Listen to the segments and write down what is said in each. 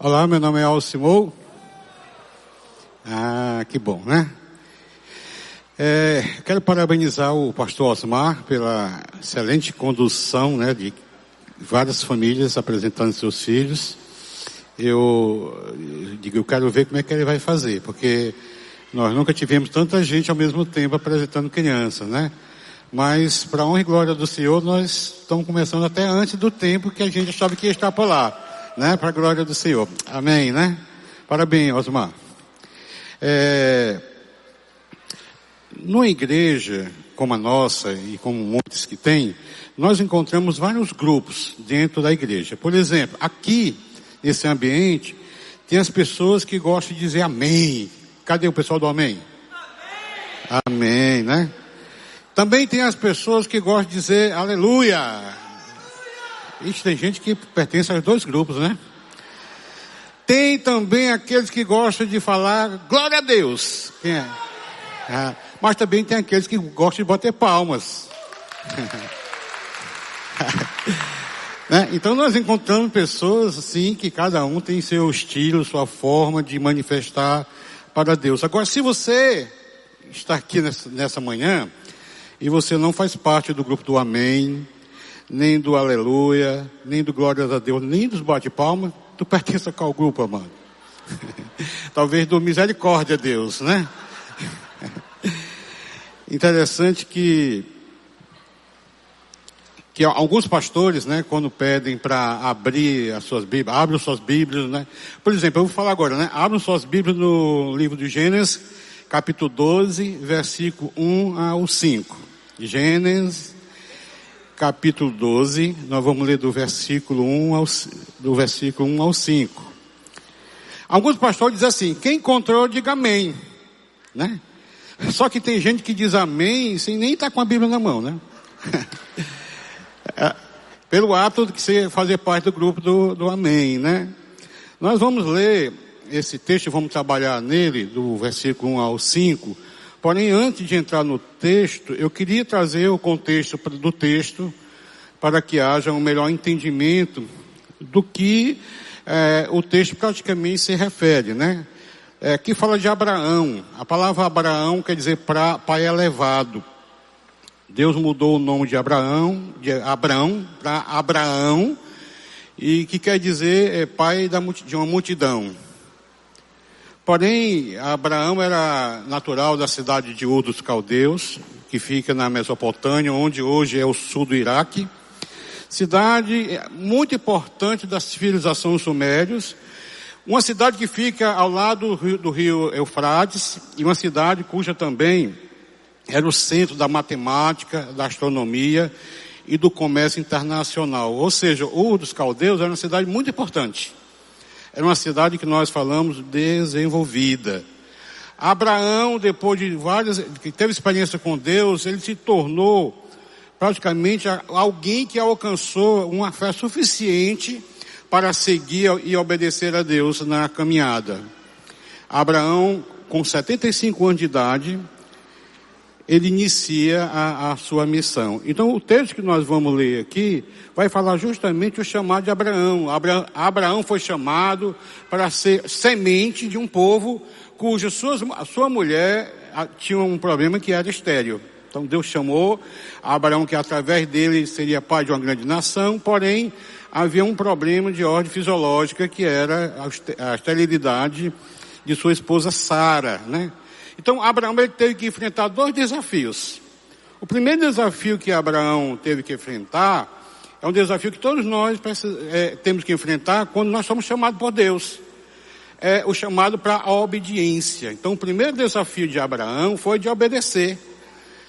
Olá, meu nome é Alcimou. Ah, que bom, né? É, quero parabenizar o pastor Osmar pela excelente condução, né, de várias famílias apresentando seus filhos. Eu digo, eu quero ver como é que ele vai fazer, porque nós nunca tivemos tanta gente ao mesmo tempo apresentando crianças, né? Mas, para honra e glória do Senhor, nós estamos começando até antes do tempo que a gente achava que ia estar por lá né? Para a glória do Senhor. Amém, né? Parabéns, Osmar. É, numa igreja como a nossa e como muitos que tem, nós encontramos vários grupos dentro da igreja. Por exemplo, aqui, nesse ambiente, tem as pessoas que gostam de dizer amém. Cadê o pessoal do amém? Amém, amém né? Também tem as pessoas que gostam de dizer aleluia. Ixi, tem gente que pertence aos dois grupos, né? Tem também aqueles que gostam de falar glória a Deus. Quem é? Ah, mas também tem aqueles que gostam de bater palmas. né? Então nós encontramos pessoas assim que cada um tem seu estilo, sua forma de manifestar para Deus. Agora, se você está aqui nessa, nessa manhã e você não faz parte do grupo do Amém, nem do aleluia, nem do glórias a Deus, nem dos bate-palmas, tu pertence a qual grupo, amado? Talvez do misericórdia a Deus, né? Interessante que que alguns pastores, né, quando pedem para abrir as suas Bíblias, abram suas Bíblias, né? Por exemplo, eu vou falar agora, né? Abram suas Bíblias no livro de Gênesis, capítulo 12, versículo 1 ao 5. Gênesis capítulo 12, nós vamos ler do versículo 1 ao, do versículo 1 ao 5. Alguns pastores dizem assim, quem encontrou, diga amém. Né? Só que tem gente que diz amém sem nem estar tá com a Bíblia na mão, né? É, pelo ato de você fazer parte do grupo do, do amém, né? Nós vamos ler esse texto, vamos trabalhar nele, do versículo 1 ao 5, Porém, antes de entrar no texto, eu queria trazer o contexto do texto para que haja um melhor entendimento do que é, o texto praticamente se refere, né? É, que fala de Abraão. A palavra Abraão quer dizer pra, pai elevado. Deus mudou o nome de Abraão, de Abraão para Abraão, e que quer dizer é, pai da, de uma multidão. Porém, Abraão era natural da cidade de Ur dos Caldeus, que fica na Mesopotâmia, onde hoje é o sul do Iraque. Cidade muito importante das civilizações sumérios. Uma cidade que fica ao lado do rio Eufrates e uma cidade cuja também era o centro da matemática, da astronomia e do comércio internacional. Ou seja, Ur dos Caldeus era uma cidade muito importante. Era uma cidade que nós falamos desenvolvida. Abraão, depois de várias, que teve experiência com Deus, ele se tornou praticamente alguém que alcançou uma fé suficiente para seguir e obedecer a Deus na caminhada. Abraão, com 75 anos de idade, ele inicia a, a, sua missão. Então, o texto que nós vamos ler aqui vai falar justamente o chamado de Abraão. Abra, Abraão foi chamado para ser semente de um povo cuja sua, a sua mulher tinha um problema que era estéreo. Então, Deus chamou Abraão que através dele seria pai de uma grande nação, porém, havia um problema de ordem fisiológica que era a esterilidade de sua esposa Sara, né? Então Abraão ele teve que enfrentar dois desafios. O primeiro desafio que Abraão teve que enfrentar é um desafio que todos nós é, temos que enfrentar quando nós somos chamados por Deus. É o chamado para a obediência. Então o primeiro desafio de Abraão foi de obedecer.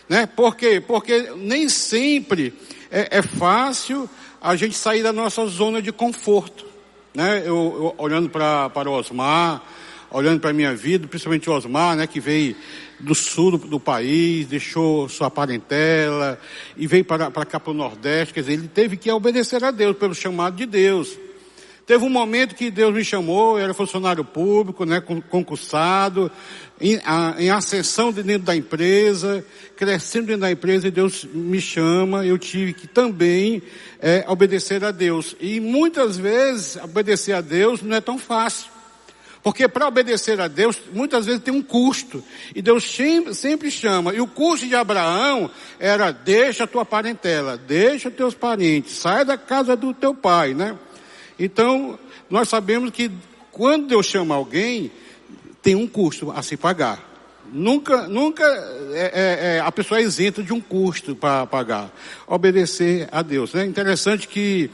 Né? Por quê? Porque nem sempre é, é fácil a gente sair da nossa zona de conforto. Né? Eu, eu olhando para, o Osmar, olhando para a minha vida, principalmente o Osmar, né, que veio do sul do, do país, deixou sua parentela e veio para, para cá para o Nordeste, quer dizer, ele teve que obedecer a Deus pelo chamado de Deus. Teve um momento que Deus me chamou, eu era funcionário público, né, concursado, em, a, em ascensão dentro da empresa, crescendo dentro da empresa, e Deus me chama, eu tive que também é, obedecer a Deus. E muitas vezes, obedecer a Deus não é tão fácil. Porque para obedecer a Deus, muitas vezes tem um custo. E Deus sempre chama. E o custo de Abraão era, deixa a tua parentela, deixa os teus parentes, sai da casa do teu pai, né? Então, nós sabemos que quando Deus chama alguém, tem um custo a se pagar. Nunca, nunca é, é, é, a pessoa é isenta de um custo para pagar. Obedecer a Deus. É interessante que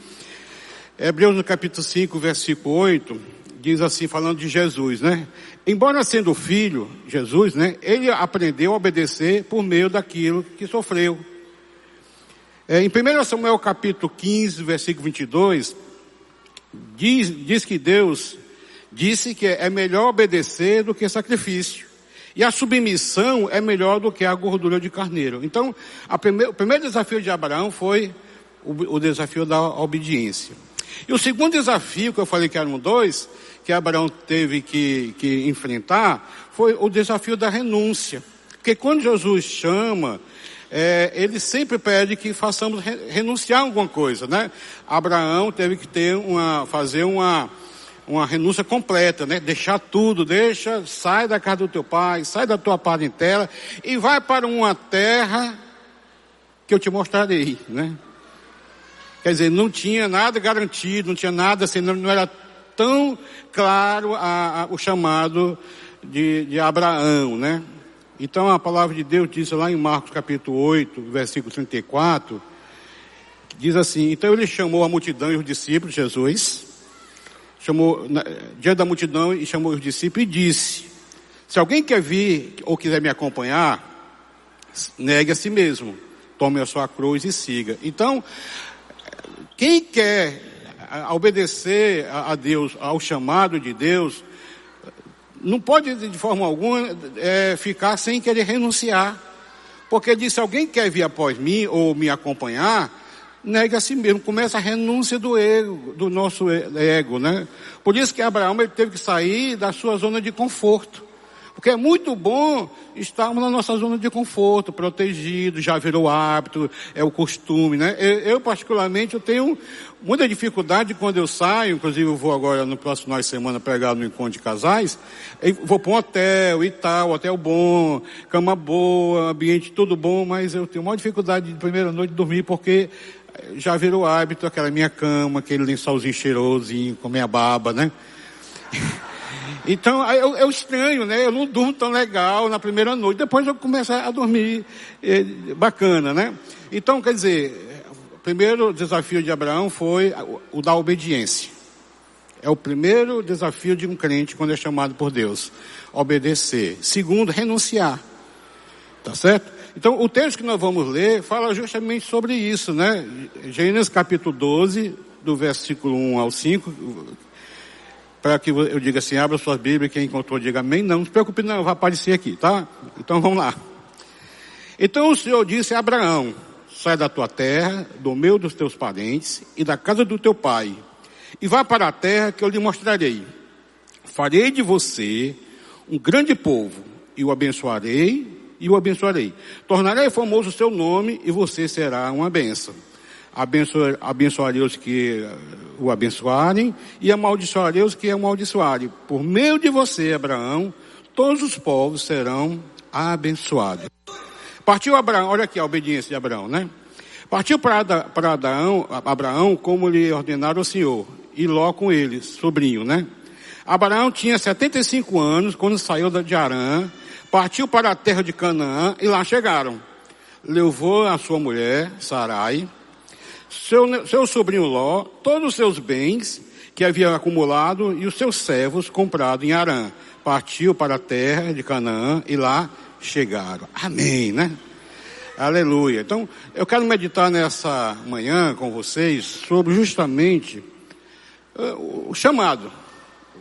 Hebreus no capítulo 5, versículo 8, diz assim, falando de Jesus, né? Embora sendo filho, Jesus, né? Ele aprendeu a obedecer por meio daquilo que sofreu. É, em 1 Samuel capítulo 15, versículo 22, diz, diz que Deus disse que é melhor obedecer do que sacrifício. E a submissão é melhor do que a gordura de carneiro. Então, o primeiro desafio de Abraão foi o, o, desafio da obediência. E o segundo desafio, que eu falei que eram dois, que Abraão teve que, que enfrentar, foi o desafio da renúncia. Porque quando Jesus chama, é, ele sempre pede que façamos renunciar a alguma coisa, né? Abraão teve que ter uma, fazer uma, uma renúncia completa, né? Deixar tudo, deixa, sai da casa do teu pai, sai da tua parentela e vai para uma terra que eu te mostrarei, né? Quer dizer, não tinha nada garantido, não tinha nada assim, não, era tão claro a, a, o chamado de, de Abraão, né? Então a palavra de Deus diz lá em Marcos capítulo 8, versículo 34, diz assim, então ele chamou a multidão e os discípulos, Jesus, chamou diante da multidão e chamou os discípulos e disse, se alguém quer vir ou quiser me acompanhar, negue a si mesmo, tome a sua cruz e siga. Então, quem quer obedecer a Deus, ao chamado de Deus, não pode de forma alguma é, ficar sem querer renunciar. Porque diz, se alguém quer vir após mim ou me acompanhar, nega a si mesmo, começa a renúncia do ego, do nosso ego, né? Por isso que Abraão ele teve que sair da sua zona de conforto. Porque é muito bom estarmos na nossa zona de conforto, protegido, já virou hábito, é o costume, né? Eu, eu, particularmente, eu tenho muita dificuldade quando eu saio, inclusive eu vou agora no próximo final de semana pregar no encontro de casais, vou para um hotel e tal, hotel bom, cama boa, ambiente tudo bom, mas eu tenho uma dificuldade de primeira noite dormir porque já virou hábito aquela minha cama, aquele lençolzinho cheirosinho com minha baba, né? Então, eu, eu estranho, né? Eu não durmo tão legal na primeira noite. Depois eu começo a dormir eh, bacana, né? Então, quer dizer, o primeiro desafio de Abraão foi o da obediência. É o primeiro desafio de um crente quando é chamado por Deus. Obedecer. Segundo, renunciar. Tá certo? Então, o texto que nós vamos ler fala justamente sobre isso, né? Gênesis capítulo 12, do versículo 1 ao 5, para que eu diga assim, abra sua Bíblia, quem encontrou diga amém. Não, não se preocupe não, vai aparecer aqui, tá? Então vamos lá. Então o Senhor disse a Abraão, sai da tua terra, do meio dos teus parentes e da casa do teu pai, e vá para a terra que eu lhe mostrarei. Farei de você um grande povo, e o abençoarei, e o abençoarei. Tornarei famoso o seu nome, e você será uma bênção abençoarei os que eh, o abençoarem e amaldiçoarei os que amaldiçoarem. Por meio de você, Abraão, todos os povos serão abençoados. Partiu Abraão, olha aqui a obediência de Abraão, né? Partiu para Abraão, Abraão como lhe ordenara o Senhor, e Ló com ele, sobrinho, né? Abraão tinha 75 anos quando saiu de Arã, partiu para a terra de Canaã e lá chegaram. Levou a sua mulher, Sarai, seu, seu sobrinho Ló, todos os seus bens que havia acumulado e os seus servos comprados em Arã. Partiu para a terra de Canaã e lá chegaram. Amém, né? Aleluia. Então, eu quero meditar nessa manhã com vocês sobre justamente uh, o chamado,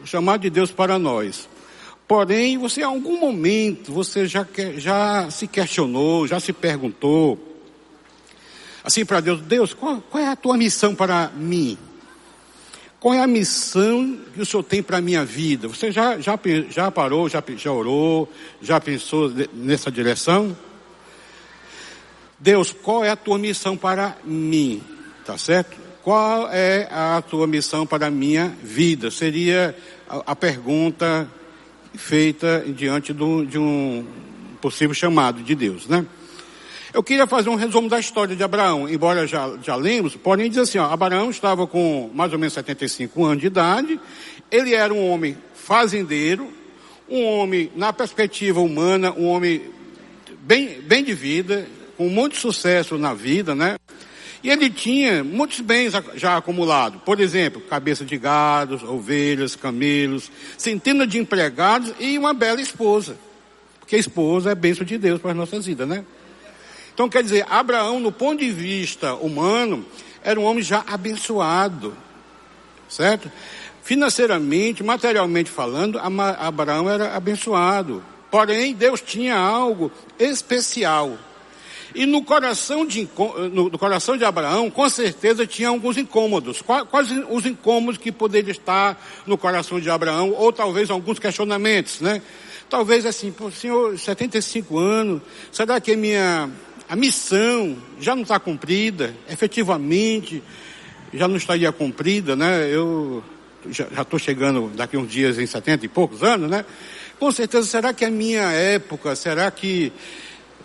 o chamado de Deus para nós. Porém, você em algum momento você já, já se questionou, já se perguntou, assim para Deus: Deus, qual, qual, é a tua missão para mim? Qual é a missão que o Senhor tem para a minha vida? Você já, já, já parou, já, já orou, já pensou nessa direção? Deus, qual é a tua missão para mim? Tá certo? Qual é a tua missão para a minha vida? Seria a, a pergunta feita diante do, de um possível chamado de Deus, né? Eu queria fazer um resumo da história de Abraão, embora já, já lemos, porém diz assim, ó, Abraão estava com mais ou menos 75 anos de idade, ele era um homem fazendeiro, um homem, na perspectiva humana, um homem bem, bem de vida, com muito sucesso na vida, né? E ele tinha muitos bens já acumulados. Por exemplo, cabeça de gado, ovelhas, camelos, centenas de empregados e uma bela esposa. Porque a esposa é bênção de Deus para as nossas vidas, né? Então, quer dizer, Abraão, no ponto de vista humano, era um homem já abençoado, certo? Financeiramente, materialmente falando, Abraão era abençoado. Porém, Deus tinha algo especial. E no coração de, no, coração de Abraão, com certeza, tinha alguns incômodos. Quais os incômodos que poderiam estar no coração de Abraão? Ou talvez alguns questionamentos, né? Talvez assim, senhor, 75 anos, será que minha, a missão já não está cumprida, efetivamente já não estaria cumprida, né? Eu já estou chegando daqui uns dias em 70 e poucos anos, né? Com certeza, será que a minha época, será que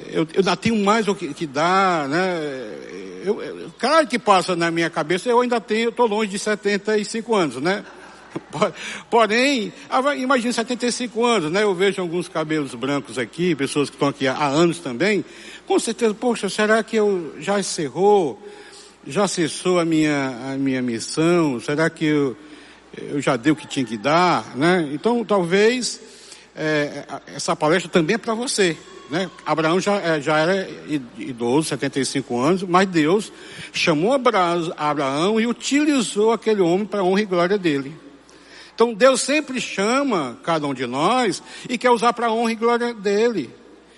eu, eu ainda tenho mais o que, que dar, né? Eu, eu, claro que passa na minha cabeça, eu ainda tenho, estou longe de 75 anos, né? Porém, imagine 75 anos, né? Eu vejo alguns cabelos brancos aqui, pessoas que estão aqui há anos também. Com certeza, poxa, será que eu já encerrou, já cessou a minha, a minha missão? Será que eu, eu já dei o que tinha que dar, né? Então, talvez, é, essa palestra também é para você. Né? Abraão já, é, já era idoso, 75 anos, mas Deus chamou Abraão e utilizou aquele homem para a honra e glória dele. Então Deus sempre chama cada um de nós e quer usar para a honra e glória dele.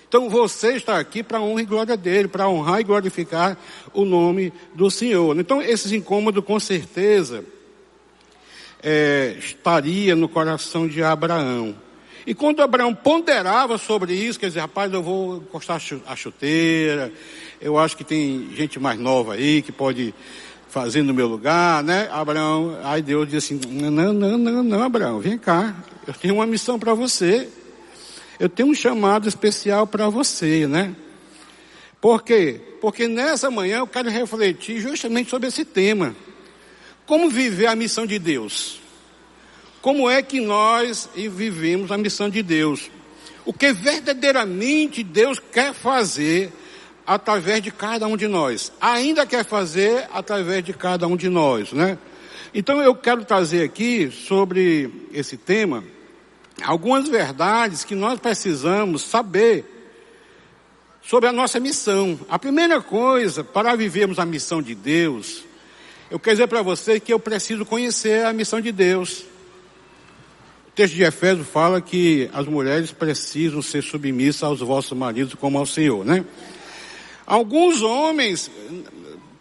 Então você está aqui para a honra e glória dele, para honrar e glorificar o nome do Senhor. Então esses incômodos com certeza é, estaria no coração de Abraão. E quando Abraão ponderava sobre isso, quer dizer, rapaz, eu vou encostar a chuteira, eu acho que tem gente mais nova aí que pode fazer no meu lugar, né? Abraão, aí Deus disse assim, não, não, não, não, Abraão, vem cá, eu tenho uma missão para você. Eu tenho um chamado especial para você, né? Por quê? Porque nessa manhã eu quero refletir justamente sobre esse tema. Como viver a missão de Deus? Como é que nós vivemos a missão de Deus? O que verdadeiramente Deus quer fazer através de cada um de nós. Ainda quer fazer através de cada um de nós, né? Então eu quero trazer aqui sobre esse tema algumas verdades que nós precisamos saber sobre a nossa missão. A primeira coisa, para vivermos a missão de Deus, eu quero dizer para você que eu preciso conhecer a missão de Deus. O texto de Efésios fala que as mulheres precisam ser submissas aos vossos maridos como ao Senhor, né? Alguns homens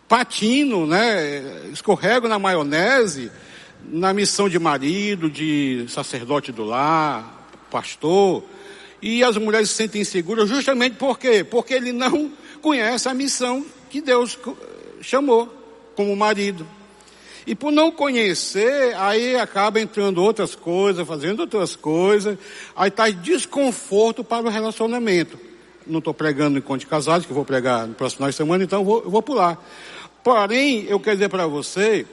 patinam, né, escorregam na maionese, na missão de marido, de sacerdote do lar, pastor, e as mulheres se sentem inseguras justamente por quê? Porque ele não conhece a missão que Deus chamou como marido. E por não conhecer, aí acaba entrando outras coisas, fazendo outras coisas, aí está desconforto para o relacionamento não estou pregando em encontro de casados, que vou pregar no próximo final de semana, então eu vou, eu vou pular. Porém, eu quero dizer para você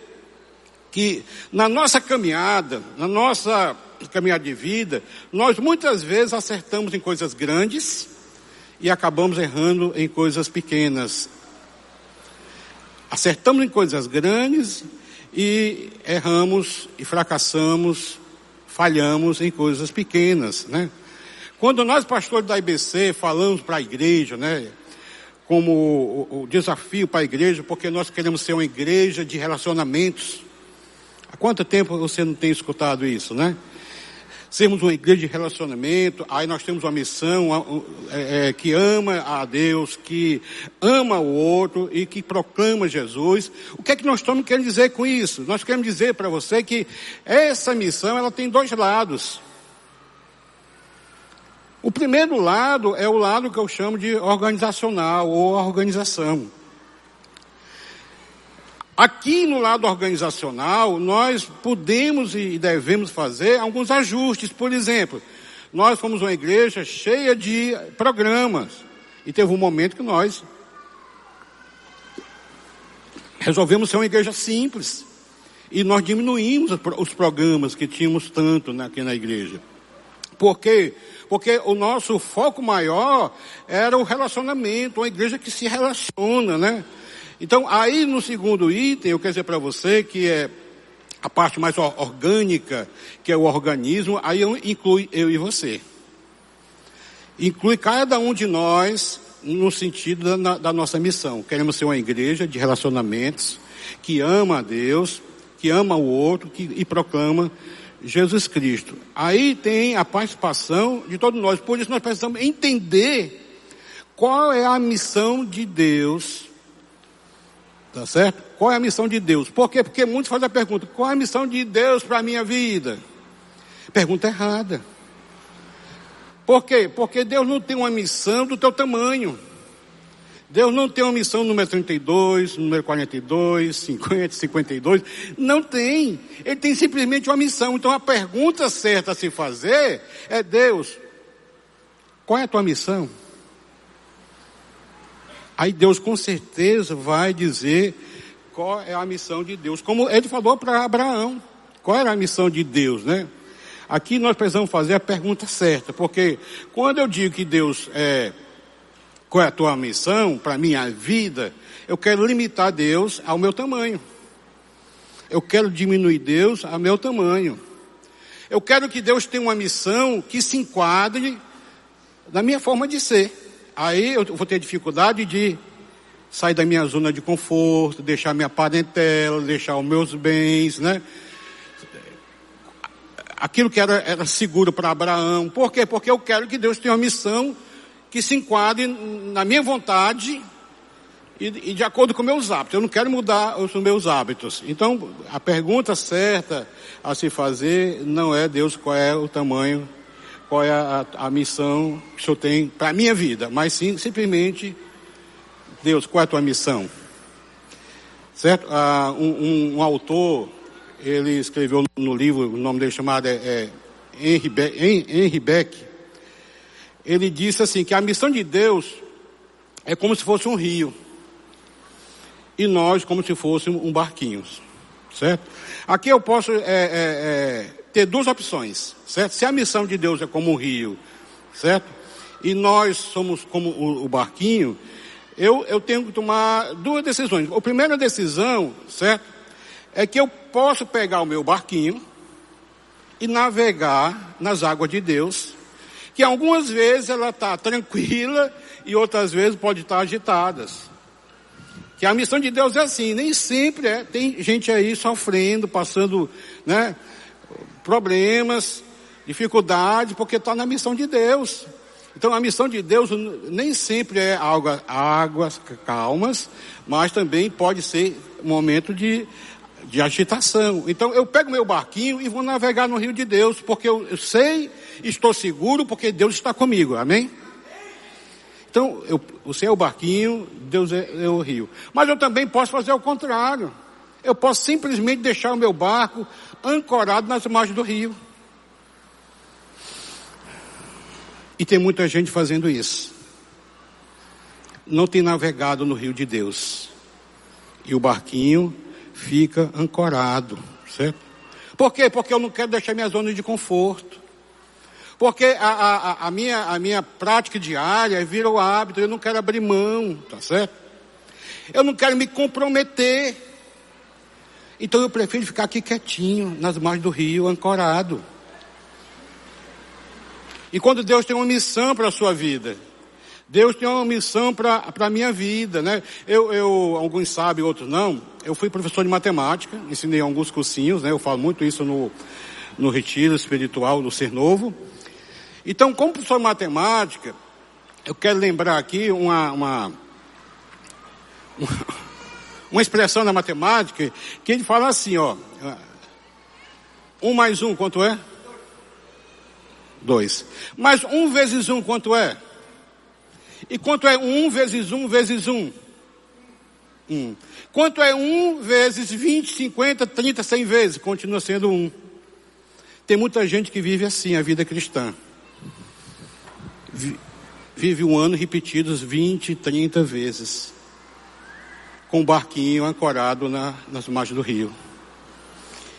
que na nossa caminhada, na nossa caminhada de vida, nós muitas vezes acertamos em coisas grandes e acabamos errando em coisas pequenas. Acertamos em coisas grandes e erramos e fracassamos, falhamos em coisas pequenas, né? Quando nós, pastores da IBC, falamos para a igreja, né, como o, o desafio para a igreja, porque nós queremos ser uma igreja de relacionamentos. Há quanto tempo você não tem escutado isso, né? sermos uma igreja de relacionamento, aí nós temos uma missão é, é, que ama a Deus, que ama o outro e que proclama Jesus. O que é que nós estamos querendo dizer com isso? Nós queremos dizer para você que essa missão ela tem dois lados. O primeiro lado é o lado que eu chamo de organizacional ou organização. Aqui no lado organizacional, nós podemos e devemos fazer alguns ajustes. Por exemplo, nós fomos uma igreja cheia de programas. E teve um momento que nós resolvemos ser uma igreja simples. E nós diminuímos os programas que tínhamos tanto aqui na igreja. Por quê? Porque o nosso foco maior era o relacionamento, uma igreja que se relaciona, né? Então, aí no segundo item, eu quero dizer para você que é a parte mais orgânica, que é o organismo, aí inclui eu e você. Inclui cada um de nós no sentido da, da nossa missão. Queremos ser uma igreja de relacionamentos, que ama a Deus, que ama o outro que, e proclama Jesus Cristo. Aí tem a participação de todos nós. Por isso nós precisamos entender qual é a missão de Deus Tá certo? Qual é a missão de Deus? Por quê? Porque muitos fazem a pergunta: qual é a missão de Deus para a minha vida? Pergunta errada. Por quê? Porque Deus não tem uma missão do teu tamanho. Deus não tem uma missão número 32, número 42, 50, 52. Não tem. Ele tem simplesmente uma missão. Então a pergunta certa a se fazer é: Deus, qual é a tua missão? Aí Deus com certeza vai dizer qual é a missão de Deus. Como ele falou para Abraão. Qual era a missão de Deus, né? Aqui nós precisamos fazer a pergunta certa, porque quando eu digo que Deus é, qual é a tua missão para a minha vida, eu quero limitar Deus ao meu tamanho. Eu quero diminuir Deus ao meu tamanho. Eu quero que Deus tenha uma missão que se enquadre na minha forma de ser. Aí eu vou ter dificuldade de sair da minha zona de conforto, deixar minha parentela, deixar os meus bens, né? Aquilo que era, era seguro para Abraão. Por quê? Porque eu quero que Deus tenha uma missão que se enquadre na minha vontade e, e de acordo com meus hábitos. Eu não quero mudar os meus hábitos. Então, a pergunta certa a se fazer não é Deus qual é o tamanho qual é a, a missão que o Senhor tem para a minha vida, mas sim simplesmente, Deus, qual é a tua missão? Certo? Ah, um, um, um, autor, ele escreveu no livro, o nome dele chamado é, é Henry, Beck, Henry Beck, ele disse assim, que a missão de Deus é como se fosse um rio, e nós como se fosse um barquinho, certo? Aqui eu posso é, é, é ter duas opções, certo? Se a missão de Deus é como um rio, certo? E nós somos como o, o barquinho, eu, eu tenho que tomar duas decisões. A primeira decisão, certo? É que eu posso pegar o meu barquinho e navegar nas águas de Deus, que algumas vezes ela está tranquila e outras vezes pode estar tá agitadas. Que a missão de Deus é assim, nem sempre é. Tem gente aí sofrendo, passando, né, problemas, dificuldades, porque está na missão de Deus. Então a missão de Deus nem sempre é água, águas calmas, mas também pode ser momento de, de agitação. Então eu pego meu barquinho e vou navegar no rio de Deus, porque eu, eu sei, estou seguro, porque Deus está comigo. Amém? Então, eu, você é o barquinho, Deus é, é o rio. Mas eu também posso fazer o contrário. Eu posso simplesmente deixar o meu barco ancorado nas margens do rio. E tem muita gente fazendo isso. Não tem navegado no rio de Deus. E o barquinho fica ancorado, certo? Por quê? Porque eu não quero deixar minha zona de conforto. Porque a, a, a, minha, a minha prática diária vira o hábito, eu não quero abrir mão, tá certo? Eu não quero me comprometer. Então eu prefiro ficar aqui quietinho, nas margens do rio, ancorado. E quando Deus tem uma missão para a sua vida, Deus tem uma missão para a minha vida, né? Eu, eu, alguns sabem, outros não. Eu fui professor de matemática, ensinei alguns cursinhos, né? Eu falo muito isso no, no retiro espiritual do Ser Novo. Então, como professor de matemática, eu quero lembrar aqui uma, uma, uma expressão da matemática que ele fala assim, ó. Um mais um, quanto é? Dois. Mas um vezes um, quanto é? E quanto é um vezes um vezes um? Um. Quanto é um vezes vinte, cinquenta, trinta, cem vezes? Continua sendo um. Tem muita gente que vive assim a vida cristã. Vive um ano repetidos 20, 30 vezes. Com o um barquinho ancorado na, nas margens do rio.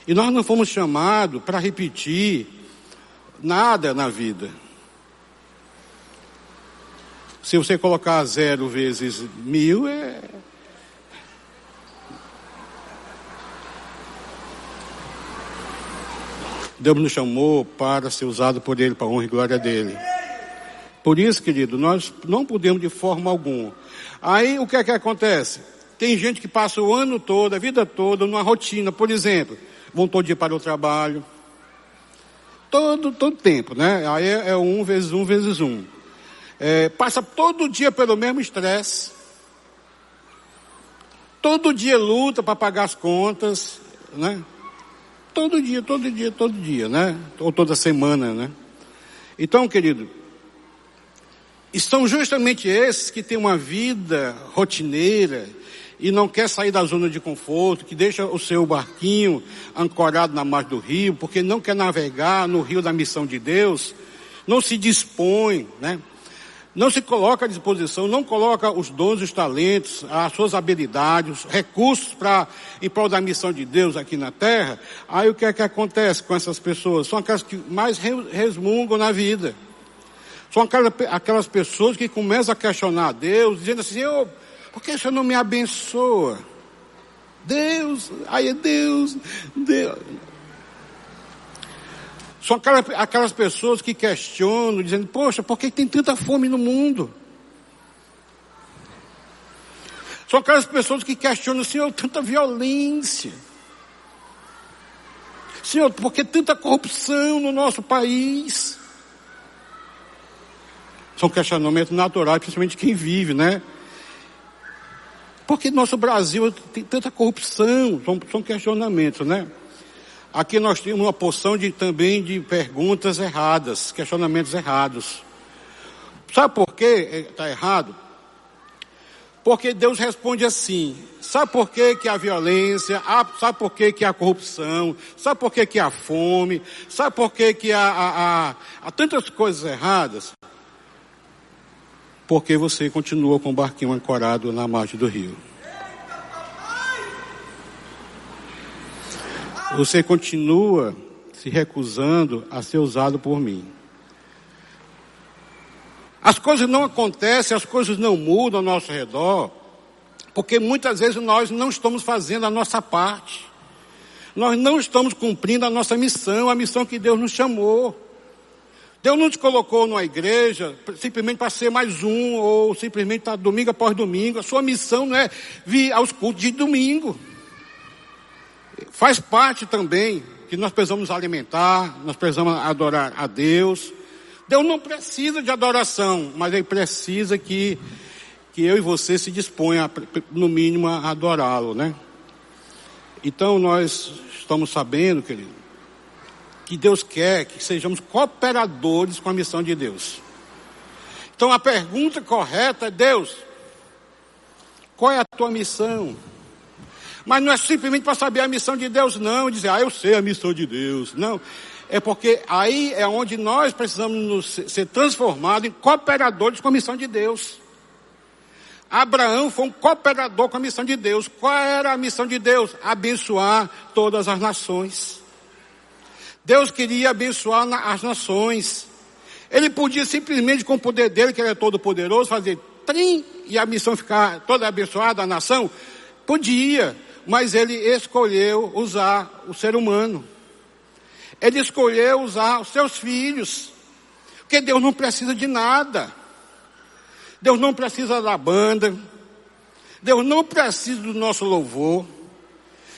E nós não fomos chamados para repetir nada na vida. Se você colocar zero vezes mil, é. Deus nos chamou para ser usado por Ele, para a honra e glória dEle. Por isso, querido, nós não podemos de forma alguma. Aí o que é que acontece? Tem gente que passa o ano todo, a vida toda, numa rotina, por exemplo vão todo dia para o trabalho. Todo, todo tempo, né? Aí é, é um vezes um vezes um. É, passa todo dia pelo mesmo estresse. Todo dia luta para pagar as contas, né? Todo dia, todo dia, todo dia, né? Ou toda semana, né? Então, querido, são justamente esses que têm uma vida rotineira, e não quer sair da zona de conforto, que deixa o seu barquinho ancorado na margem do rio, porque não quer navegar no rio da missão de Deus, não se dispõe, né? Não se coloca à disposição, não coloca os dons, os talentos, as suas habilidades, os recursos para em prol da missão de Deus aqui na terra. Aí o que é que acontece com essas pessoas? São aquelas que mais resmungam na vida. São aquelas, pessoas que começam a questionar a Deus, dizendo assim, eu, por que o Senhor não me abençoa? Deus, aí é Deus, Deus. São aquelas, aquelas pessoas que questionam, dizendo, poxa, por que tem tanta fome no mundo? São aquelas pessoas que questionam, Senhor, tanta violência. Senhor, por que tanta corrupção no nosso país? São questionamentos naturais, principalmente quem vive, né? Porque nosso Brasil tem tanta corrupção, são, são questionamentos, né? Aqui nós temos uma porção de, também de perguntas erradas, questionamentos errados. Sabe por que está errado? Porque Deus responde assim. Sabe por que, que a violência, sabe por que, que a corrupção, sabe por que, que a fome, sabe por que, que há, há, há tantas coisas erradas? Porque você continua com o barquinho ancorado na margem do rio. Você continua se recusando a ser usado por mim. As coisas não acontecem, as coisas não mudam ao nosso redor, porque muitas vezes nós não estamos fazendo a nossa parte. Nós não estamos cumprindo a nossa missão, a missão que Deus nos chamou. Deus não te colocou numa igreja simplesmente para ser mais um, ou simplesmente para domingo após domingo. A sua missão não é vir aos cultos de domingo. Faz parte também que nós precisamos alimentar, nós precisamos adorar a Deus. Deus não precisa de adoração, mas Ele precisa que, que eu e você se disponha, no mínimo, a adorá-lo, né? Então nós estamos sabendo, querido, que Deus quer que sejamos cooperadores com a missão de Deus. Então a pergunta correta é: Deus, qual é a tua missão? Mas não é simplesmente para saber a missão de Deus, não, dizer, ah, eu sei a missão de Deus. Não. É porque aí é onde nós precisamos nos, ser transformados em cooperadores com a missão de Deus. Abraão foi um cooperador com a missão de Deus. Qual era a missão de Deus? Abençoar todas as nações. Deus queria abençoar as nações. Ele podia simplesmente, com o poder dele, que ele é todo poderoso, fazer trim e a missão ficar toda abençoada, a nação. Podia, mas ele escolheu usar o ser humano. Ele escolheu usar os seus filhos. Porque Deus não precisa de nada. Deus não precisa da banda. Deus não precisa do nosso louvor.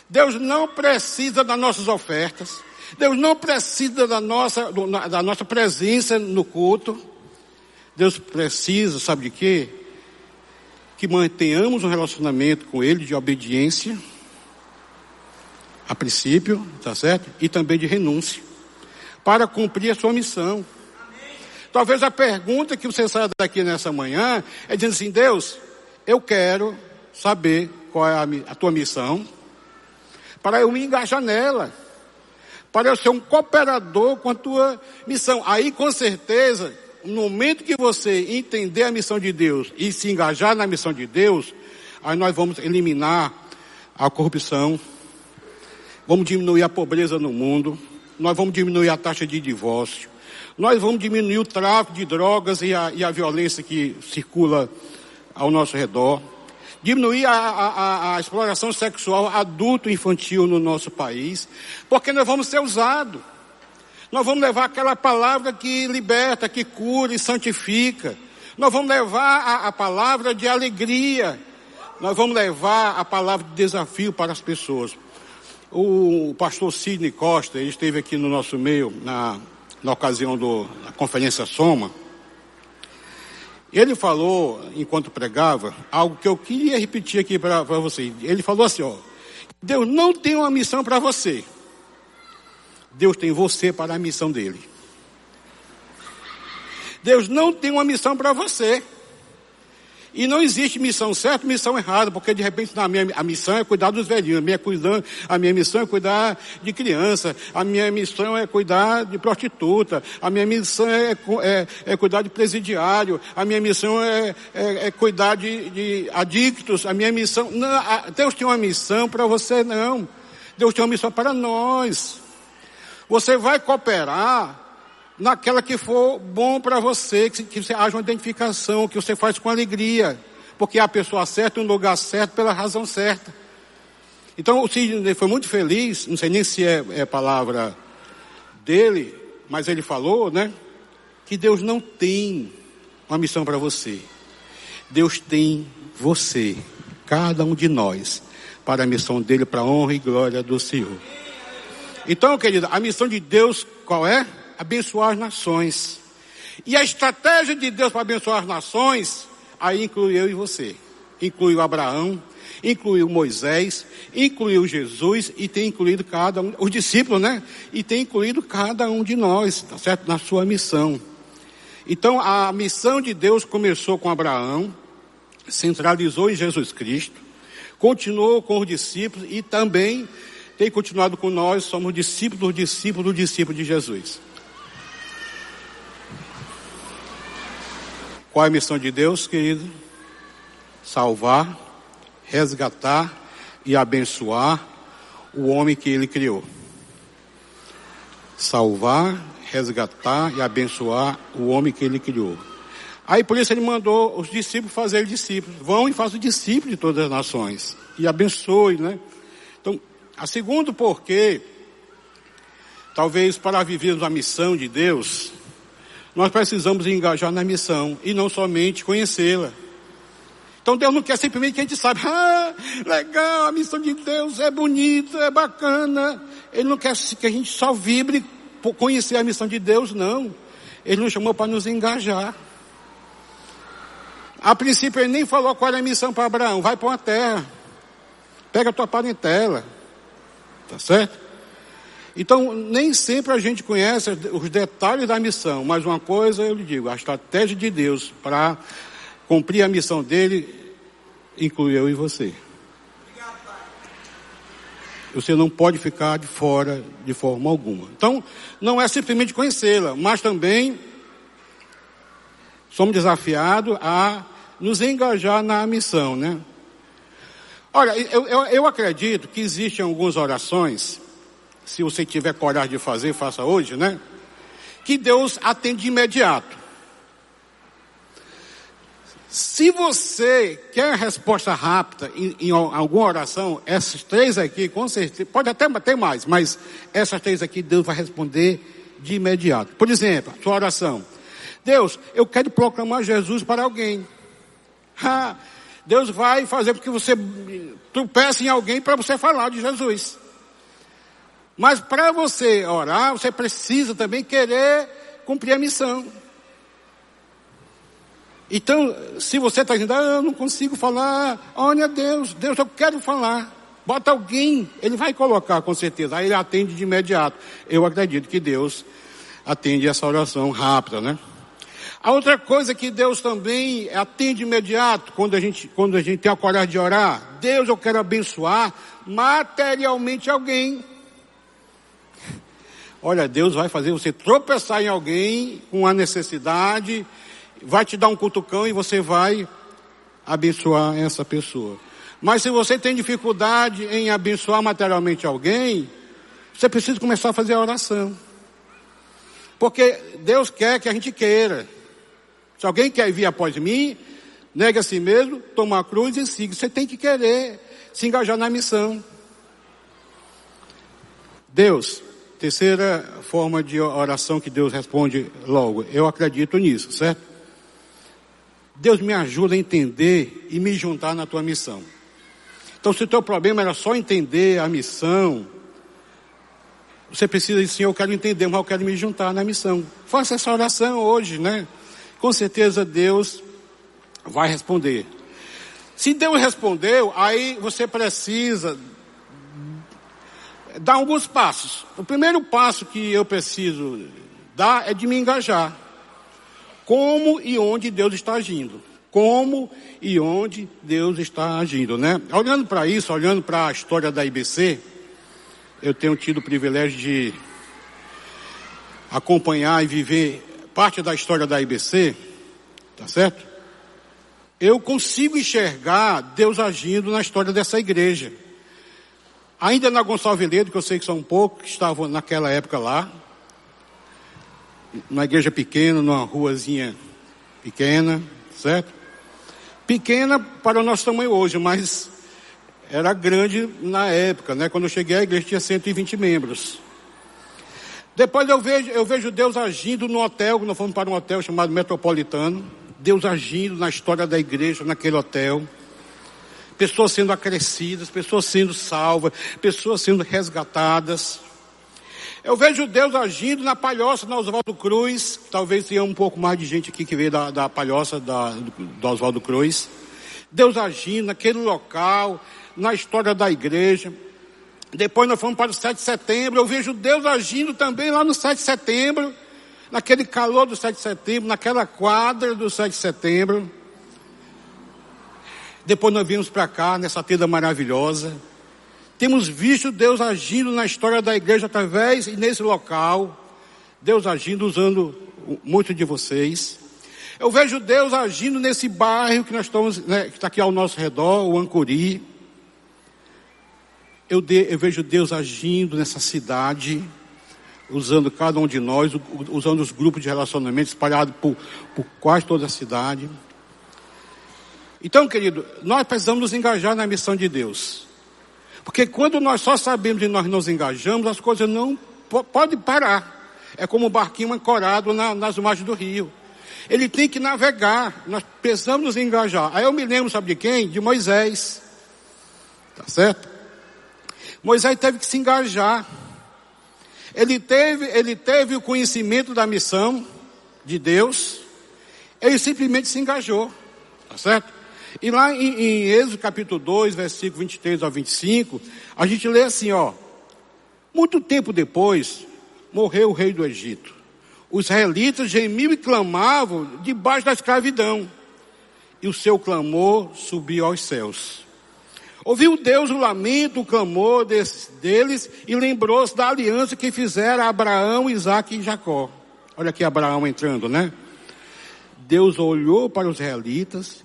Deus não precisa das nossas ofertas. Deus não precisa da nossa, da nossa presença no culto. Deus precisa, sabe de quê? Que mantenhamos um relacionamento com Ele de obediência, a princípio, tá certo? E também de renúncia, para cumprir a sua missão. Talvez a pergunta que você saia daqui nessa manhã é dizendo assim: Deus, eu quero saber qual é a, a tua missão, para eu me engajar nela, para eu ser um cooperador com a tua missão. Aí, com certeza, no momento que você entender a missão de Deus e se engajar na missão de Deus, aí nós vamos eliminar a corrupção, vamos diminuir a pobreza no mundo, nós vamos diminuir a taxa de divórcio, nós vamos diminuir o tráfico de drogas e a, e a violência que circula ao nosso redor, diminuir a, a, a exploração sexual adulto-infantil no nosso país, porque nós vamos ser usados. Nós vamos levar aquela palavra que liberta, que cura e santifica. Nós vamos levar a, a palavra de alegria. Nós vamos levar a palavra de desafio para as pessoas. O pastor Sidney Costa, ele esteve aqui no nosso meio na, na ocasião da conferência Soma. Ele falou, enquanto pregava, algo que eu queria repetir aqui para vocês. Ele falou assim, ó, Deus não tem uma missão para você. Deus tem você para a missão dele. Deus não tem uma missão para você. E não existe missão certa, missão errada, porque de repente a minha a missão é cuidar dos velhinhos, a minha, cuidar, a minha missão é cuidar de criança, a minha missão é cuidar de prostituta, a minha missão é, é, é cuidar de presidiário, a minha missão é, é, é cuidar de, de adictos, a minha missão. Não, a, Deus tem uma missão para você, não. Deus tem uma missão para nós. Você vai cooperar naquela que for bom para você, que, que você haja uma identificação, que você faz com alegria, porque é a pessoa certa, no lugar certo, pela razão certa. Então o Sidney foi muito feliz, não sei nem se é, é palavra dele, mas ele falou, né? Que Deus não tem uma missão para você. Deus tem você, cada um de nós, para a missão dele, para a honra e glória do Senhor. Então, querida, a missão de Deus qual é? Abençoar as nações. E a estratégia de Deus para abençoar as nações, aí inclui eu e você. Incluiu Abraão, incluiu Moisés, incluiu Jesus e tem incluído cada um, os discípulos, né? E tem incluído cada um de nós, tá certo? Na sua missão. Então a missão de Deus começou com Abraão, centralizou em Jesus Cristo, continuou com os discípulos e também tem continuado com nós, somos discípulos, discípulos, discípulos de Jesus. Qual é a missão de Deus, querido? Salvar, resgatar e abençoar o homem que ele criou. Salvar, resgatar e abençoar o homem que ele criou. Aí por isso ele mandou os discípulos fazer discípulos. Vão e façam discípulos de todas as nações. E abençoe, né? Então, a segundo porquê, talvez para vivermos a missão de Deus, nós precisamos engajar na missão e não somente conhecê-la. Então Deus não quer simplesmente que a gente saiba, ah, legal, a missão de Deus é bonita, é bacana. Ele não quer que a gente só vibre por conhecer a missão de Deus, não. Ele nos chamou para nos engajar. A princípio ele nem falou qual era a missão para Abraão, vai para uma terra, pega a tua parentela, Tá certo? Então, nem sempre a gente conhece os detalhes da missão, mas uma coisa eu lhe digo, a estratégia de Deus para cumprir a missão dele inclui eu e você. Você não pode ficar de fora de forma alguma. Então, não é simplesmente conhecê-la, mas também somos desafiados a nos engajar na missão, né? Olha, eu, eu, eu acredito que existem algumas orações, se você tiver coragem de fazer, faça hoje, né? Que Deus atende de imediato. Se você quer resposta rápida em, em, alguma oração, essas três aqui, com certeza, pode até ter mais, mas essas três aqui Deus vai responder de imediato. Por exemplo, sua oração. Deus, eu quero proclamar Jesus para alguém. Deus vai fazer com que você tropece em alguém para você falar de Jesus. Mas para você orar, você precisa também querer cumprir a missão. Então, se você está dizendo, ah, eu não consigo falar, olha Deus, Deus, eu quero falar. Bota alguém, ele vai colocar com certeza. Aí ele atende de imediato. Eu acredito que Deus atende essa oração rápida, né? A outra coisa que Deus também atende de imediato, quando a gente, quando a gente tem a coragem de orar, Deus, eu quero abençoar materialmente alguém. Olha, Deus vai fazer você tropeçar em alguém com a necessidade, vai te dar um cutucão e você vai abençoar essa pessoa. Mas se você tem dificuldade em abençoar materialmente alguém, você precisa começar a fazer a oração. Porque Deus quer que a gente queira. Se alguém quer vir após mim, nega a si mesmo, toma a cruz e siga. Você tem que querer se engajar na missão. Deus, terceira forma de oração que Deus responde logo. Eu acredito nisso, certo? Deus me ajuda a entender e me juntar na tua missão. Então, se o teu problema era só entender a missão, você precisa dizer, Senhor, eu quero entender, mas eu quero me juntar na missão. Faça essa oração hoje, né? Com certeza Deus vai responder. Se Deus respondeu, aí você precisa dar alguns passos. O primeiro passo que eu preciso dar é de me engajar. Como e onde Deus está agindo como e onde Deus está agindo, né? Olhando para isso, olhando para a história da IBC, eu tenho tido o privilégio de acompanhar e viver parte da história da IBC, tá certo? Eu consigo enxergar Deus agindo na história dessa igreja. Ainda na Gonçalves Veledo, que eu sei que são um pouco, que estavam naquela época lá, uma igreja pequena, numa ruazinha pequena, certo? Pequena para o nosso tamanho hoje, mas era grande na época, né? Quando eu cheguei a igreja tinha 120 membros. Depois eu vejo, eu vejo Deus agindo no hotel, nós fomos para um hotel chamado Metropolitano. Deus agindo na história da igreja naquele hotel. Pessoas sendo acrescidas, pessoas sendo salvas, pessoas sendo resgatadas. Eu vejo Deus agindo na palhoça na Oswaldo Cruz. Talvez tenha um pouco mais de gente aqui que veio da, da palhoça da, do, do Oswaldo Cruz. Deus agindo naquele local, na história da igreja. Depois nós fomos para o 7 de setembro. Eu vejo Deus agindo também lá no 7 de setembro. Naquele calor do 7 de setembro, naquela quadra do 7 de setembro. Depois nós viemos para cá, nessa tenda maravilhosa. Temos visto Deus agindo na história da igreja através e nesse local. Deus agindo usando muito de vocês. Eu vejo Deus agindo nesse bairro que nós estamos, né, que está aqui ao nosso redor, o Ancuri. Eu, de, eu vejo Deus agindo nessa cidade, usando cada um de nós, usando os grupos de relacionamento espalhados por, por quase toda a cidade. Então, querido, nós precisamos nos engajar na missão de Deus. Porque quando nós só sabemos e nós nos engajamos, as coisas não podem parar. É como um barquinho ancorado na, nas margens do rio. Ele tem que navegar. Nós precisamos nos engajar. Aí eu me lembro, sabe de quem? De Moisés. Tá certo? Moisés teve que se engajar. Ele teve, ele teve o conhecimento da missão de Deus. Ele simplesmente se engajou. Tá certo? E lá em, em Êxodo capítulo 2, versículo 23 ao 25, a gente lê assim, ó. Muito tempo depois, morreu o rei do Egito. Os israelitas gemiam e clamavam debaixo da escravidão. E o seu clamor subiu aos céus. Ouviu Deus o lamento, o clamor deles e lembrou-se da aliança que fizera Abraão, Isaac e Jacó. Olha aqui Abraão entrando, né? Deus olhou para os israelitas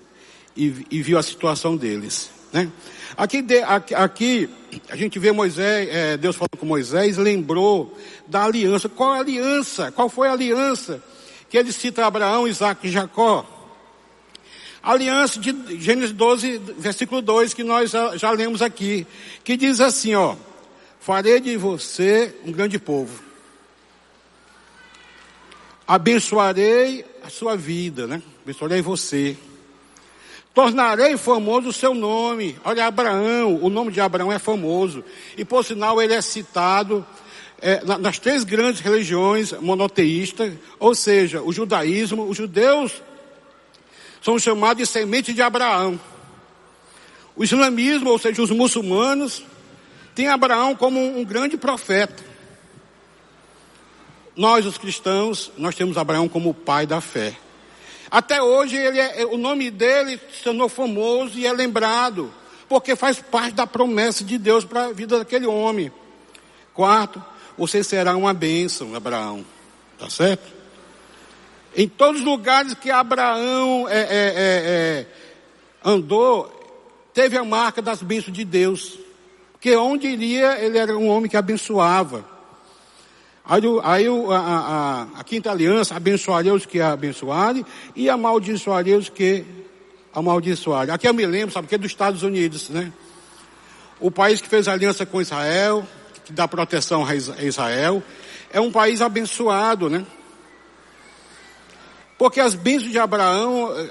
e, e viu a situação deles. Né? Aqui, de, aqui, aqui, a gente vê Moisés, é, Deus falando com Moisés, lembrou da aliança. Qual aliança? Qual foi a aliança que ele cita Abraão, Isaac e Jacó? Aliança de Gênesis 12, versículo 2, que nós já, já lemos aqui, que diz assim, ó, farei de você um grande povo. Abençoarei a sua vida, né? Abençoarei você. Tornarei famoso o seu nome. Olha, Abraão, o nome de Abraão é famoso. E por sinal ele é citado é, nas três grandes religiões monoteístas, ou seja, o judaísmo, os judeus são chamados de semente de Abraão. O islamismo, ou seja, os muçulmanos, têm Abraão como um grande profeta. Nós, os cristãos, nós temos Abraão como o pai da fé. Até hoje ele é, o nome dele se tornou famoso e é lembrado, porque faz parte da promessa de Deus para a vida daquele homem. Quarto, você será uma bênção, Abraão. Tá certo? Em todos os lugares que Abraão é, é, é, é andou, teve a marca das bênçãos de Deus. Porque onde iria, ele era um homem que abençoava. Aí, aí a, a, a, quinta aliança abençoaria os que abençoarem e amaldiçoaria os que amaldiçoarem. Aqui eu me lembro, sabe, que é dos Estados Unidos, né? O país que fez aliança com Israel, que dá proteção a Israel, é um país abençoado, né? Porque as bênçãos de Abraão eh,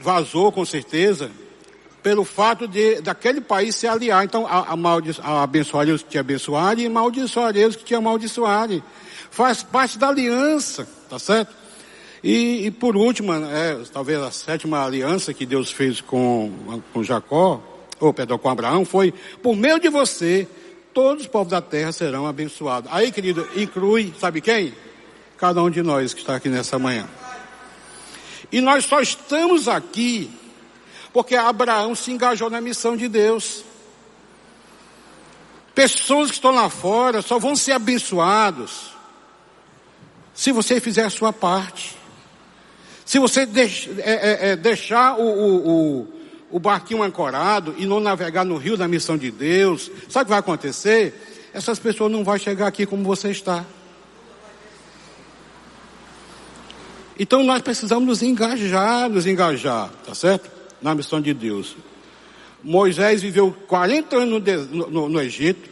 vazou com certeza pelo fato de daquele país se aliar. Então, a, a, a abençoaria os que te abençoarem e amaldiçoaria os que te amaldiçoarem. Faz parte da aliança, tá certo? E, e por último, é, talvez a sétima aliança que Deus fez com, com Jacó, ou perdão, com Abraão, foi por meio de você, todos os povos da terra serão abençoados. Aí, querido, inclui, sabe quem? Cada um de nós que está aqui nessa manhã. E nós só estamos aqui porque Abraão se engajou na missão de Deus. Pessoas que estão lá fora só vão ser abençoados se você fizer a sua parte. Se você deix, é, é, é, deixar o, o, o, o barquinho ancorado e não navegar no rio da missão de Deus, sabe o que vai acontecer? Essas pessoas não vão chegar aqui como você está. Então nós precisamos nos engajar, nos engajar, tá certo? Na missão de Deus. Moisés viveu 40 anos no, no, no Egito,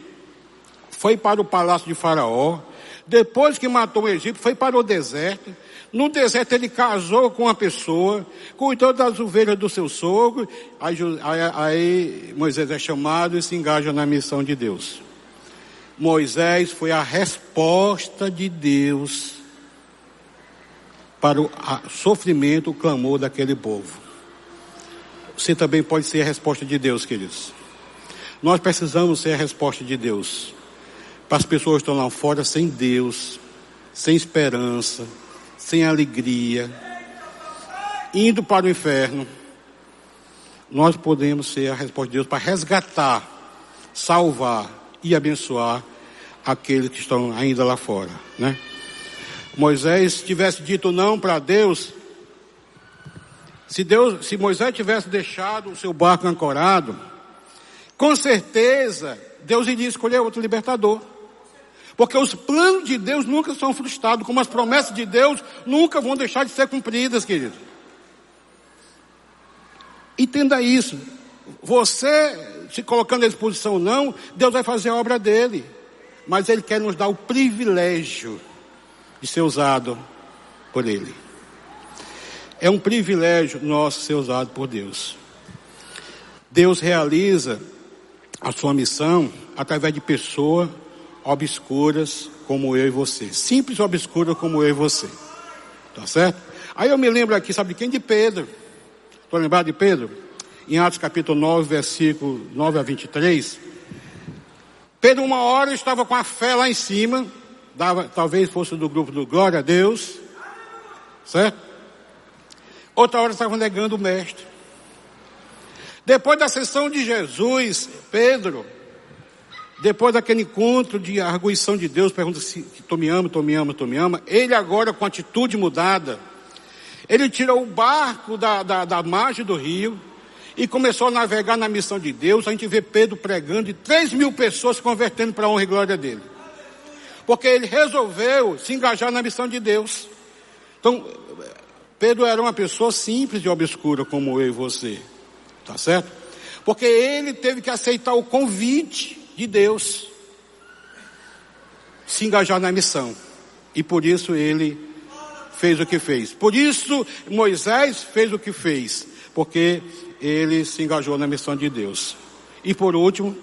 foi para o palácio de Faraó, depois que matou o Egito, foi para o deserto. No deserto ele casou com uma pessoa, cuidou das ovelhas do seu sogro. Aí, aí, Moisés é chamado e se engaja na missão de Deus. Moisés foi a resposta de Deus para o sofrimento, o clamor daquele povo você também pode ser a resposta de Deus, queridos. Nós precisamos ser a resposta de Deus. Para as pessoas que estão lá fora sem Deus, sem esperança, sem alegria, indo para o inferno, nós podemos ser a resposta de Deus para resgatar, salvar e abençoar aqueles que estão ainda lá fora, né? Moisés tivesse dito não para Deus, se Deus, se Moisés tivesse deixado o seu barco ancorado, com certeza Deus iria escolher outro libertador. Porque os planos de Deus nunca são frustrados, como as promessas de Deus nunca vão deixar de ser cumpridas, querido. Entenda isso. Você, se colocando à disposição ou não, Deus vai fazer a obra dele. Mas Ele quer nos dar o privilégio de ser usado por Ele. É um privilégio nosso ser usado por Deus. Deus realiza a sua missão através de pessoas obscuras como eu e você. Simples obscura como eu e você. Tá certo? Aí eu me lembro aqui, sabe de quem? De Pedro. Estou lembrado de Pedro? Em Atos capítulo 9, versículo 9 a 23. Pedro uma hora estava com a fé lá em cima, dava, talvez fosse do grupo do Glória a Deus, certo? Outra hora estavam negando o mestre. Depois da sessão de Jesus, Pedro, depois daquele encontro de arguição de Deus, pergunta se tu me ama, tu me ama, tu me ama, ele agora com atitude mudada, ele tirou o barco da, da, da margem do rio e começou a navegar na missão de Deus. A gente vê Pedro pregando e três mil pessoas se convertendo para a honra e glória dele. Porque ele resolveu se engajar na missão de Deus. Então, Pedro era uma pessoa simples e obscura como eu e você. Tá certo? Porque ele teve que aceitar o convite de Deus. Se engajar na missão. E por isso ele fez o que fez. Por isso Moisés fez o que fez. Porque ele se engajou na missão de Deus. E por último,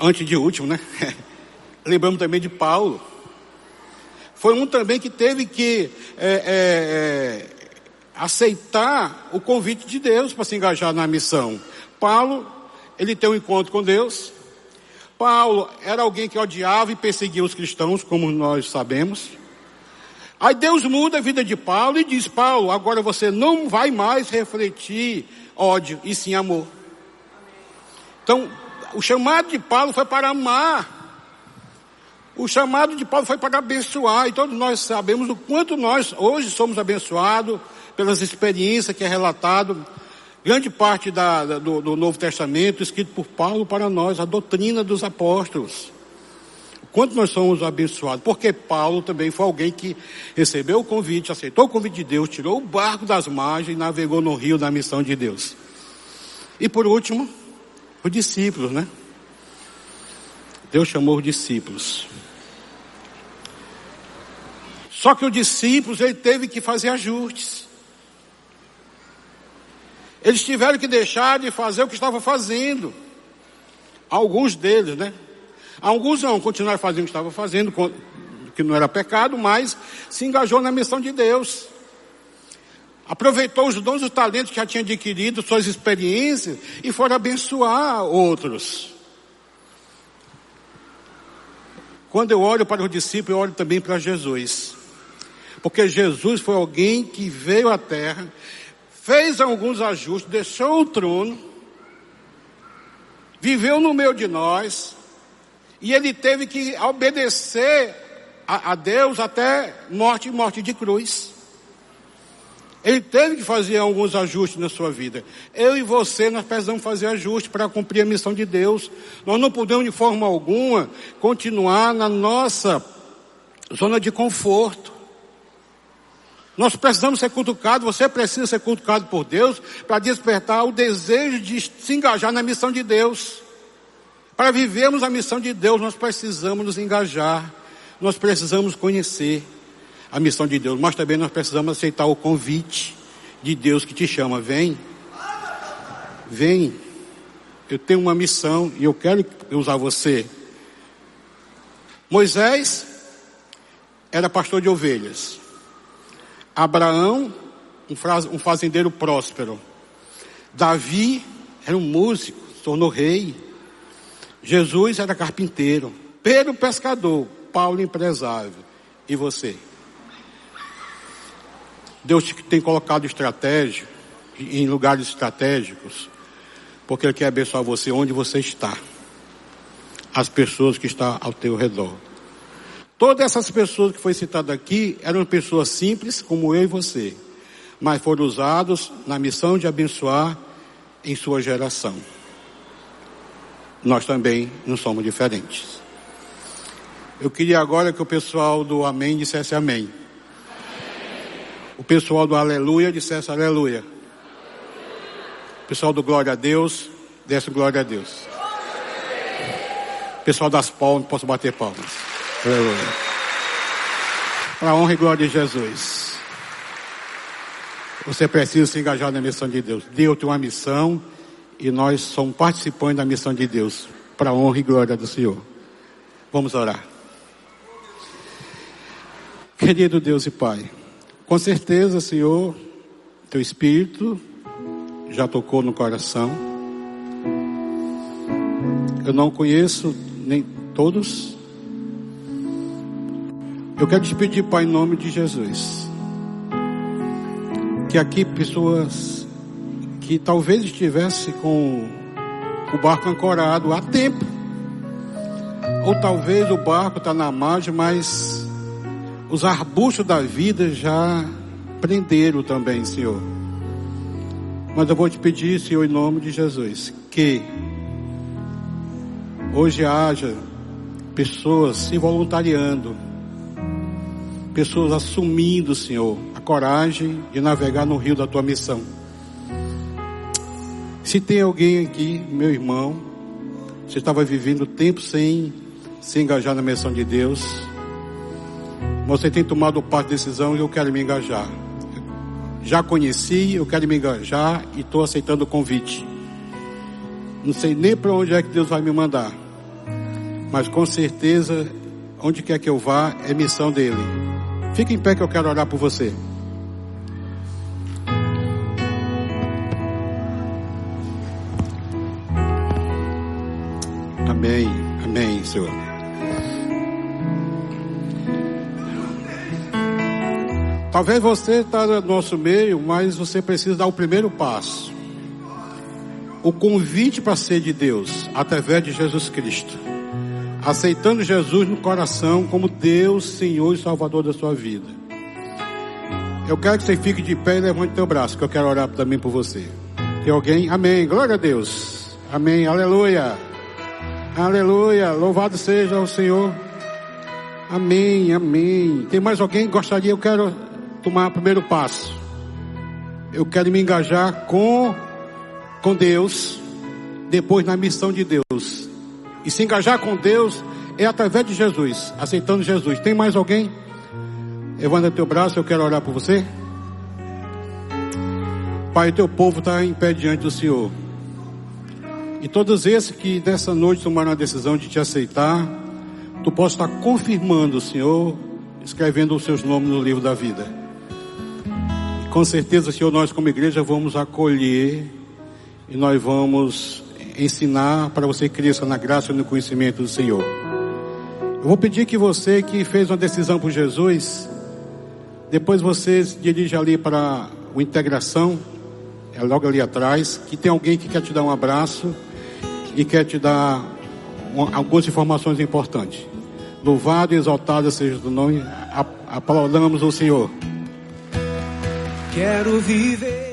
antes de último, né? Lembramos também de Paulo. Foi um também que teve que é, é, é, aceitar o convite de Deus para se engajar na missão. Paulo, ele tem um encontro com Deus. Paulo era alguém que odiava e perseguia os cristãos, como nós sabemos. Aí Deus muda a vida de Paulo e diz: Paulo, agora você não vai mais refletir ódio, e sim amor. Então, o chamado de Paulo foi para amar. O chamado de Paulo foi para abençoar. E todos nós sabemos o quanto nós hoje somos abençoados pelas experiências que é relatado. Grande parte da, do, do Novo Testamento escrito por Paulo para nós, a doutrina dos apóstolos. Quanto nós somos abençoados? Porque Paulo também foi alguém que recebeu o convite, aceitou o convite de Deus, tirou o barco das margens e navegou no rio da missão de Deus. E por último, os discípulos, né? Deus chamou os discípulos. Só que os discípulos, ele teve que fazer ajustes. Eles tiveram que deixar de fazer o que estavam fazendo. Alguns deles, né? Alguns não, continuaram fazendo o que estavam fazendo, que não era pecado, mas se engajou na missão de Deus. Aproveitou os dons e os talentos que já tinha adquirido, suas experiências, e foram abençoar outros. Quando eu olho para os discípulos, eu olho também para Jesus. Porque Jesus foi alguém que veio à terra, fez alguns ajustes, deixou o trono, viveu no meio de nós, e ele teve que obedecer a, a Deus até morte e morte de cruz. Ele teve que fazer alguns ajustes na sua vida. Eu e você, nós precisamos fazer ajustes para cumprir a missão de Deus. Nós não podemos, de forma alguma, continuar na nossa zona de conforto. Nós precisamos ser cutucados, você precisa ser cutucado por Deus para despertar o desejo de se engajar na missão de Deus. Para vivermos a missão de Deus, nós precisamos nos engajar, nós precisamos conhecer a missão de Deus, mas também nós precisamos aceitar o convite de Deus que te chama. Vem, vem, eu tenho uma missão e eu quero usar você. Moisés era pastor de ovelhas. Abraão, um fazendeiro próspero. Davi era um músico, se tornou rei. Jesus era carpinteiro. Pedro, pescador. Paulo, empresário. E você? Deus tem colocado estratégia em lugares estratégicos, porque Ele quer abençoar você onde você está. As pessoas que estão ao teu redor. Todas essas pessoas que foi citado aqui eram pessoas simples como eu e você, mas foram usados na missão de abençoar em sua geração. Nós também não somos diferentes. Eu queria agora que o pessoal do Amém dissesse Amém o pessoal do Aleluia dissesse Aleluia. O pessoal do Glória a Deus, desse Glória a Deus. O pessoal das palmas, posso bater palmas. Aleluia. Para a honra e glória de Jesus. Você precisa se engajar na missão de Deus. Deus tem uma missão e nós somos participantes da missão de Deus. Para a honra e glória do Senhor. Vamos orar. Querido Deus e Pai. Com certeza, Senhor, teu Espírito já tocou no coração. Eu não conheço nem todos. Eu quero te pedir, Pai, em nome de Jesus, que aqui pessoas que talvez estivesse com o barco ancorado há tempo, ou talvez o barco está na margem, mas os arbustos da vida já prenderam também, Senhor. Mas eu vou te pedir, Senhor, em nome de Jesus, que hoje haja pessoas se voluntariando, pessoas assumindo, Senhor, a coragem de navegar no rio da tua missão. Se tem alguém aqui, meu irmão, você estava vivendo tempo sem se engajar na missão de Deus, você tem tomado parte de decisão e eu quero me engajar. Já conheci, eu quero me engajar e estou aceitando o convite. Não sei nem para onde é que Deus vai me mandar. mas com certeza, onde quer que eu vá, é missão dele. Fique em pé que eu quero orar por você. Amém, amém, Senhor. Talvez você está no nosso meio, mas você precisa dar o primeiro passo. O convite para ser de Deus, através de Jesus Cristo. Aceitando Jesus no coração como Deus, Senhor e Salvador da sua vida. Eu quero que você fique de pé e levante teu braço, que eu quero orar também por você. Tem alguém? Amém. Glória a Deus. Amém. Aleluia. Aleluia. Louvado seja o Senhor. Amém, amém. Tem mais alguém gostaria? Eu quero tomar o primeiro passo. Eu quero me engajar com, com Deus, depois na missão de Deus. E se engajar com Deus é através de Jesus, aceitando Jesus. Tem mais alguém? Levanta teu braço, eu quero orar por você. Pai, teu povo está em pé diante do Senhor. E todos esses que nessa noite tomaram a decisão de te aceitar, tu possa estar confirmando, Senhor, escrevendo os seus nomes no livro da vida. E com certeza, Senhor, nós como igreja vamos acolher e nós vamos ensinar para você cresça na graça e no conhecimento do Senhor. Eu vou pedir que você que fez uma decisão por Jesus, depois você se dirija ali para o integração, é logo ali atrás, que tem alguém que quer te dar um abraço e quer te dar algumas informações importantes. Louvado e exaltado seja o nome, aplaudamos o Senhor. Quero viver